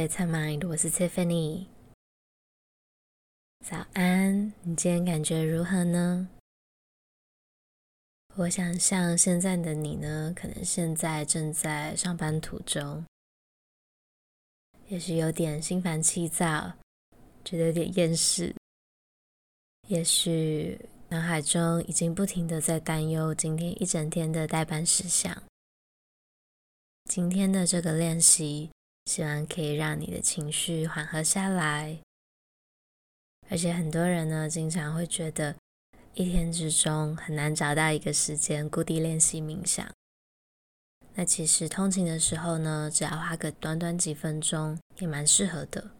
Faith Mind，我是 Tiffany。早安，你今天感觉如何呢？我想像现在的你呢，可能现在正在上班途中，也许有点心烦气躁，觉得有点厌世，也许脑海中已经不停地在担忧今天一整天的待办事项。今天的这个练习，希望可以让你的情绪缓和下来。而且很多人呢，经常会觉得一天之中很难找到一个时间固定练习冥想。那其实通勤的时候呢，只要花个短短几分钟，也蛮适合的。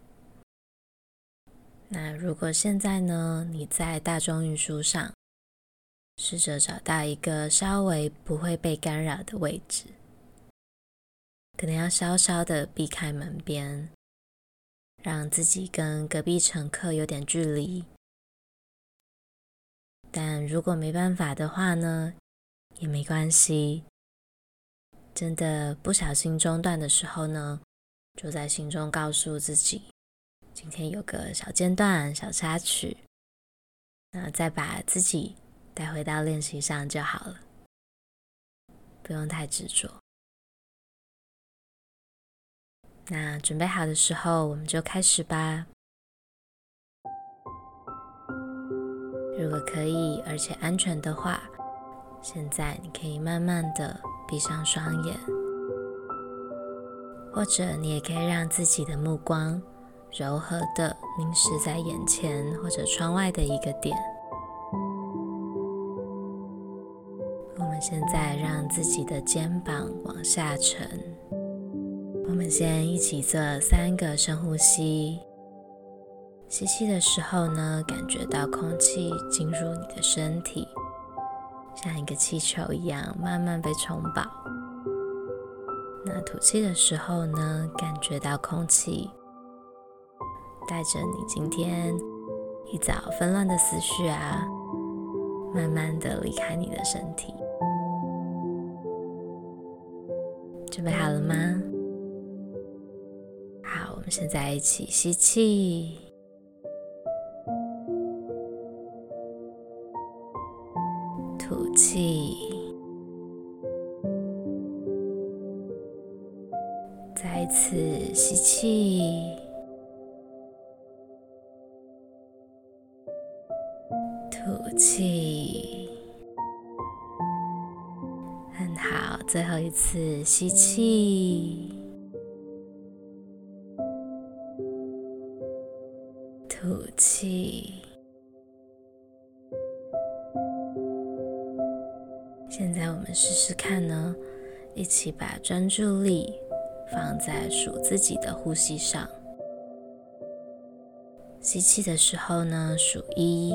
那如果现在呢，你在大众运输上，试着找到一个稍微不会被干扰的位置。可能要稍稍的避开门边，让自己跟隔壁乘客有点距离。但如果没办法的话呢，也没关系。真的不小心中断的时候呢，就在心中告诉自己，今天有个小间断、小插曲，那再把自己带回到练习上就好了，不用太执着。那准备好的时候，我们就开始吧。如果可以，而且安全的话，现在你可以慢慢的闭上双眼，或者你也可以让自己的目光柔和的凝视在眼前或者窗外的一个点。我们现在让自己的肩膀往下沉。我们先一起做三个深呼吸。吸气的时候呢，感觉到空气进入你的身体，像一个气球一样慢慢被充饱。那吐气的时候呢，感觉到空气带着你今天一早纷乱的思绪啊，慢慢的离开你的身体。准备好了吗？们现在一起吸气，吐气，再一次吸气，吐气，很好，最后一次吸气。吐气。现在我们试试看呢，一起把专注力放在数自己的呼吸上。吸气的时候呢，数一；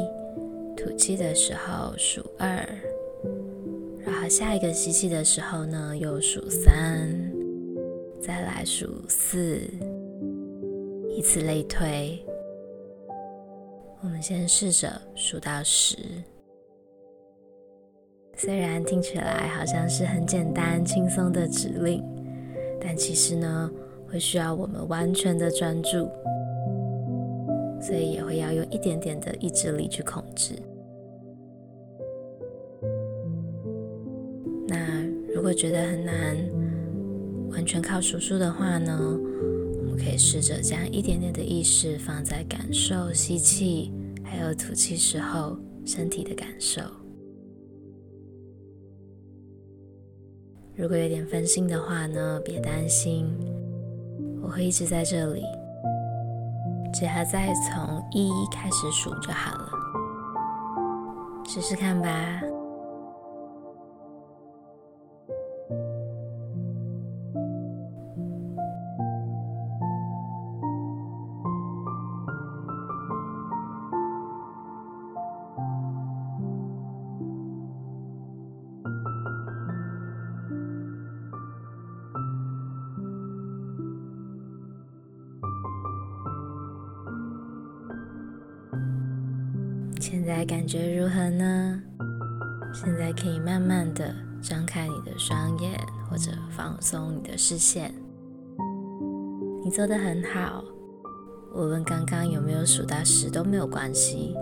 吐气的时候数二。然后下一个吸气的时候呢，又数三，再来数四，以此类推。我们先试着数到十，虽然听起来好像是很简单、轻松的指令，但其实呢，会需要我们完全的专注，所以也会要用一点点的意志力去控制。那如果觉得很难，完全靠数数的话呢，可以试着将一点点的意识放在感受吸气，还有吐气时候身体的感受。如果有点分心的话呢，别担心，我会一直在这里，只要再从一开始数就好了。试试看吧。现在感觉如何呢？现在可以慢慢的张开你的双眼，或者放松你的视线，你做得很好，无论刚刚有没有数到十都没有关系。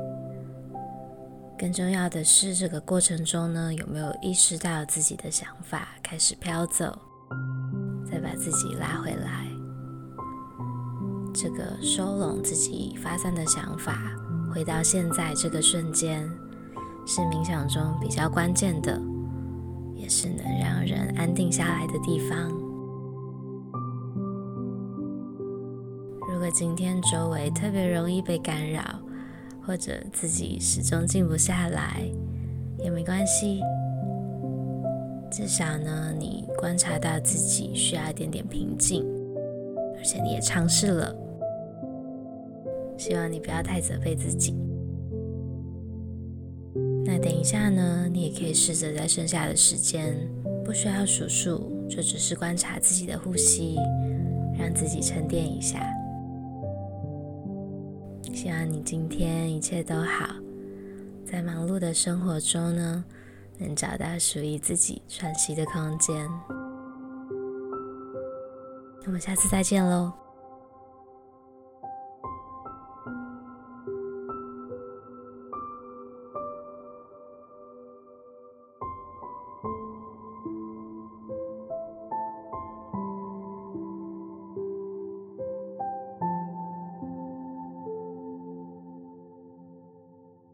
更重要的是，这个过程中呢，有没有意识到自己的想法开始飘走，再把自己拉回来。这个收拢自己发散的想法，回到现在这个瞬间，是冥想中比较关键的，也是能让人安定下来的地方。如果今天周围特别容易被干扰，或者自己始终静不下来，也没关系。至少呢，你观察到自己需要一点点平静，而且你也尝试了。希望你不要太责备自己。那等一下呢，你也可以试着在剩下的时间，不需要数数，就只是观察自己的呼吸，让自己沉淀一下。希望你今天一切都好，在忙碌的生活中呢，能找到属于自己喘息的空间。那我们下次再见喽。